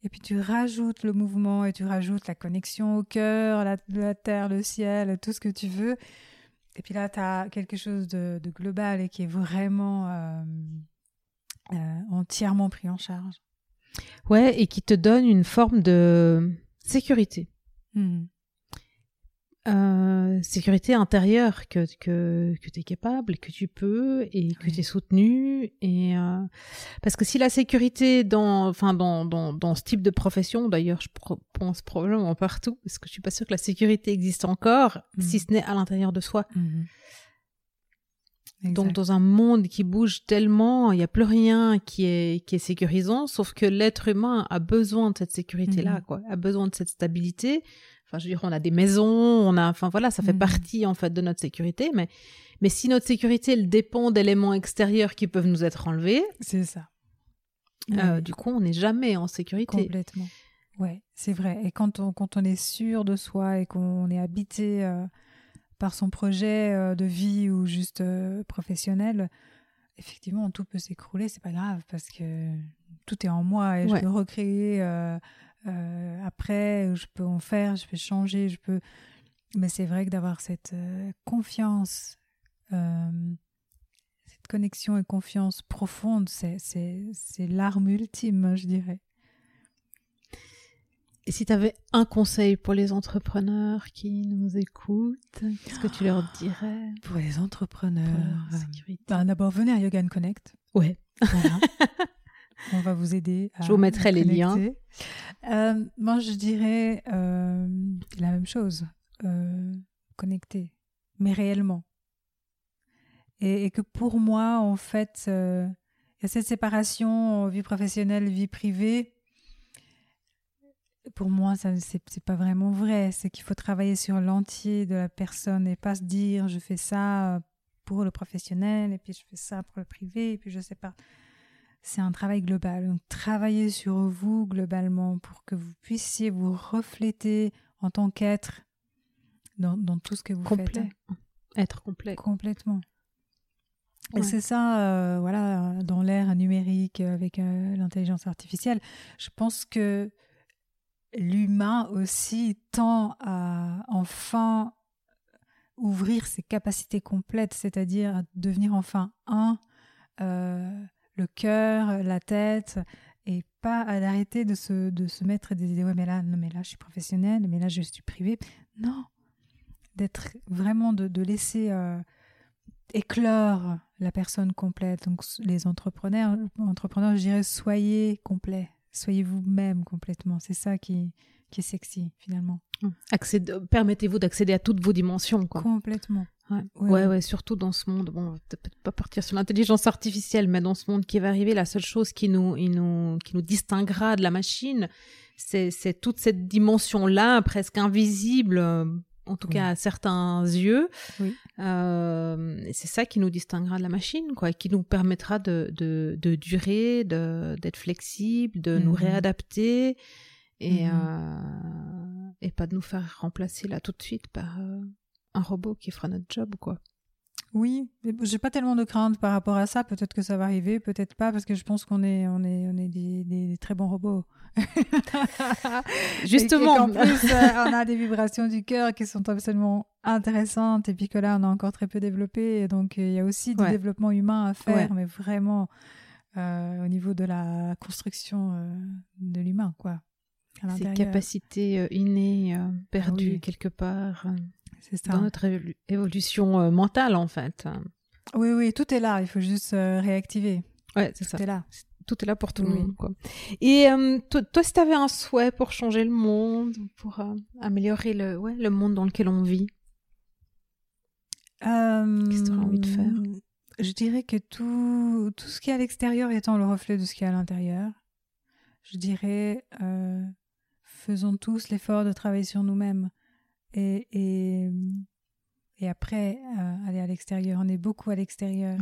Et puis tu rajoutes le mouvement et tu rajoutes la connexion au cœur, la, la terre, le ciel, tout ce que tu veux. Et puis là, tu as quelque chose de, de, global et qui est vraiment entièrement pris en charge. Ouais, et qui te donne une forme de sécurité. Hmm. Euh, sécurité intérieure que, que, que tu es capable, que tu peux et que tu es soutenu. Et, euh, parce que si la sécurité dans, enfin dans, dans, dans ce type de profession, d'ailleurs je pense probablement partout, parce que je suis pas sûre que la sécurité existe encore, hmm. si ce n'est à l'intérieur de soi. Hmm. Donc dans un monde qui bouge tellement, il n'y a plus rien qui est qui est sécurisant, sauf que l'être humain a besoin de cette sécurité là, mhm. quoi, a besoin de cette stabilité. Enfin, je veux dire, on a des maisons, on a, enfin voilà, ça fait mhm. partie en fait de notre sécurité, mais mais si notre sécurité elle dépend d'éléments extérieurs qui peuvent nous être enlevés, c'est ça. Euh, du coup, on n'est jamais en sécurité. Complètement. Ouais, c'est vrai. Et quand on quand on est sûr de soi et qu'on est habité euh, par son projet euh, de vie ou juste professionnel, effectivement, tout peut s'écrouler, c'est pas grave parce que tout est en moi et je peux recréer euh, après, je peux en faire, je peux changer, je peux. Mais c'est vrai que d'avoir cette confiance, cette connexion et confiance profonde, c'est l'arme ultime, je dirais. Et si tu avais un conseil pour les entrepreneurs qui nous écoutent, qu'est-ce que tu leur dirais? Pour les entrepreneurs, ben, d'abord venez à Yoga Connect. Ouais. On va vous aider. À je vous mettrai les liens. Euh, moi, je dirais euh, la même chose. Euh, connecter, mais réellement. Et, et, que pour moi, en fait, il y a cette séparation vie professionnelle, vie privée pour moi, ça c'est pas vraiment vrai. C'est qu'il faut travailler sur l'entier de la personne et pas se dire je fais ça euh, pour le professionnel et puis je fais ça pour le privé et puis je sais pas. C'est un travail global. Donc travaillez sur vous globalement pour que vous puissiez vous refléter en tant qu'être dans, dans, tout ce que vous complet. faites. Être complet. Complètement. Et c'est ça, euh, voilà, dans l'ère numérique avec euh, l'intelligence artificielle. Je pense que l'humain aussi tend à enfin ouvrir ses capacités complètes, c'est-à-dire devenir enfin un, euh, le cœur, la tête, et pas à arrêter de se, de se mettre des idées, ouais mais là, non mais là je suis professionnelle, mais là je suis privée. Non, d'être vraiment, de, laisser euh, éclore la personne complète. Donc les entrepreneurs, entrepreneurs je dirais, soyez complets soyez vous-même complètement. C'est ça qui, qui est sexy finalement. Permettez-vous d'accéder à toutes vos dimensions. Quoi. Complètement. Ouais. Ouais. surtout dans ce monde. Bon, peut-être pas partir sur l'intelligence artificielle, mais dans ce monde qui va arriver, la seule chose qui nous, nous, qui nous distinguera de la machine, c'est toute cette dimension-là, presque invisible, euh, en tout cas à certains yeux. Euh, c'est ça qui nous distinguera de la machine, quoi, qui nous permettra de, de, de durer, d'être flexible, de nous mhm. réadapter et, mhm. euh, et pas de nous faire remplacer là tout de suite par euh, un robot qui fera notre job, quoi. Oui, j'ai pas tellement de crainte par rapport à ça. Peut-être que ça va arriver, peut-être pas, parce que je pense qu'on est, on est, on est des, des, très bons robots. Justement. en plus, euh, on a des vibrations du cœur qui sont absolument intéressantes, et puis que là, on a encore très peu développé. Et donc, il y a aussi du développement humain à faire, mais vraiment euh, au niveau de la construction euh, de l'humain, quoi. Ces capacités innées, perdues ah quelque part. C'est ça. Dans notre évolution euh, mentale, en fait. Oui, oui, tout est là. Il faut juste euh, réactiver. Ouais, c'est ça. Tout est là. Tout est là pour tout le monde. Quoi. Et euh, toi, si tu avais un souhait pour changer le monde, pour améliorer le, ouais, le monde dans lequel on vit, qu'est-ce que tu aurais envie de faire? Je dirais que tout, tout ce qui est à l'extérieur étant le reflet de ce qui est à l'intérieur. Je dirais faisons tous l'effort de travailler sur nous-mêmes. Et, et, et après, euh, aller à l'extérieur. On est beaucoup à l'extérieur.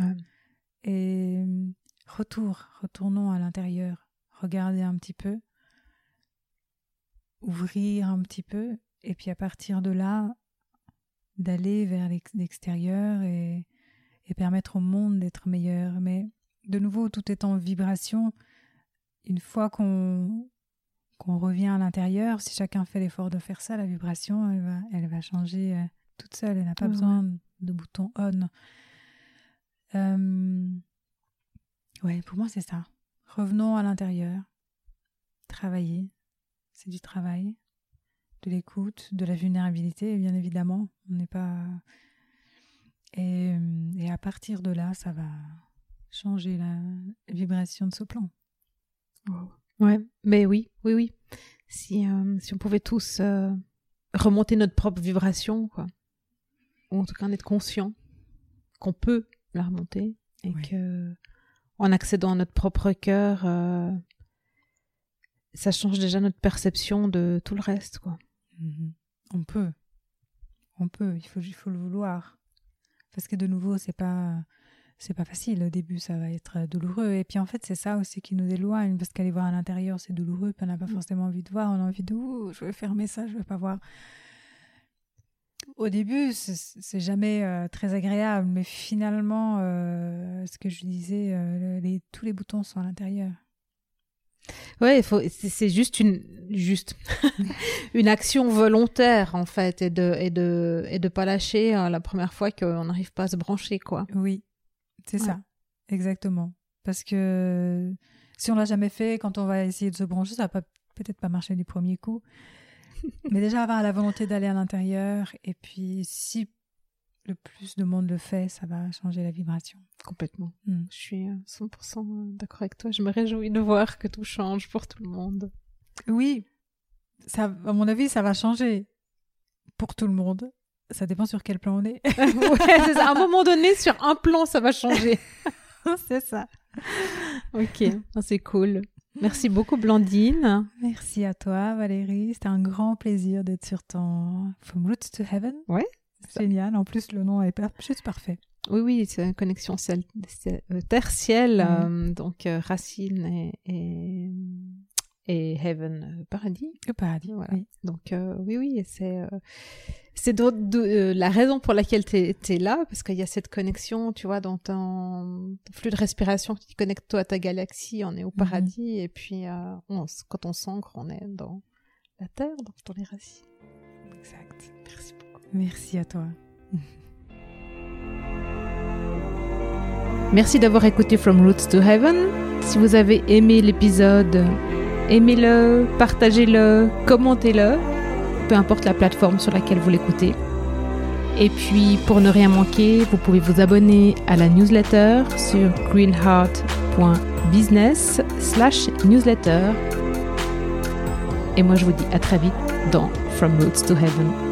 Et retour, retournons à l'intérieur. Regardez un petit peu. Ouvrir un petit peu. Et puis à partir de là, d'aller vers l'extérieur et, et permettre au monde d'être meilleur. Mais de nouveau, tout est en vibration. Une fois qu'on qu'on revient à l'intérieur, si chacun fait l'effort de faire ça, la vibration, elle va, elle va changer euh, toute seule. Elle n'a pas besoin de bouton on. Euh, ouais, pour moi, c'est ça. Revenons à l'intérieur. Travailler. C'est du travail. De l'écoute, de la vulnérabilité, bien évidemment. On n'est pas. Et, et à partir de là, ça va changer la vibration de ce plan. Ouais, mais oui, oui, oui. Si, euh, si on pouvait tous euh, remonter notre propre vibration, quoi. Ou en tout cas en être conscient qu'on peut la remonter et que en accédant à notre propre cœur, euh, ça change déjà notre perception de tout le reste, quoi. Mhm. On peut, on peut. Il faut, il faut le vouloir. Parce que de nouveau, c'est pas c'est pas facile. Au début, ça va être douloureux. Et puis en fait, c'est ça aussi qui nous éloigne, parce qu'aller voir à l'intérieur, c'est douloureux, puis on n'a pas mm. forcément envie de voir. On a envie de, je vais fermer ça, je vais pas voir. Au début, c'est jamais euh, très agréable, mais finalement, euh, ce que je disais, euh, les, tous les boutons sont à l'intérieur. Ouais, c'est juste une juste une action volontaire en fait et de et de et de pas lâcher la première fois qu'on n'arrive pas à se brancher quoi. Oui, c'est ça, exactement. Parce que si on l'a jamais fait, quand on va essayer de se brancher, ça va peut-être pas marcher du premier coup. Mais déjà avoir la volonté d'aller à l'intérieur, et puis si le plus de monde le fait, ça va changer la vibration. Complètement. Hmm. Je suis 100% euh, d'accord avec toi. Je me réjouis de voir que tout change pour tout le monde. Oui, ça, à mon avis, ça va changer pour tout le monde. Ça dépend sur quel plan on est. ouais, À un moment donné, sur un plan, ça va changer. c'est ça. Ok, ah, c'est cool. Merci beaucoup, Blandine. Merci à toi, Valérie. C'était un grand plaisir d'être sur ton From Roots to Heaven. Ouais. Génial. En plus, le nom est juste parfait. Oui, oui, c'est une connexion euh, terre-ciel, mm. euh, donc euh, racine et, et, et heaven, euh, paradis. Le paradis, voilà. Oui. Donc euh, oui, oui, c'est euh, c'est la raison pour laquelle tu es, là, parce qu'il y a cette connexion, tu vois, dans ton, flux de respiration qui connecte toi à ta galaxie, on est au mhm. paradis, et puis quand on s'ancre, on est dans la terre, donc dans les racines. Exact. Merci beaucoup. Merci à toi. Merci d'avoir écouté From Roots to Heaven. Si vous avez aimé l'épisode, Aimez-le, partagez-le, commentez-le, peu importe la plateforme sur laquelle vous l'écoutez. Et puis, pour ne rien manquer, vous pouvez vous abonner à la newsletter sur greenheart.business slash newsletter. Et moi, je vous dis à très vite dans From Roots to Heaven.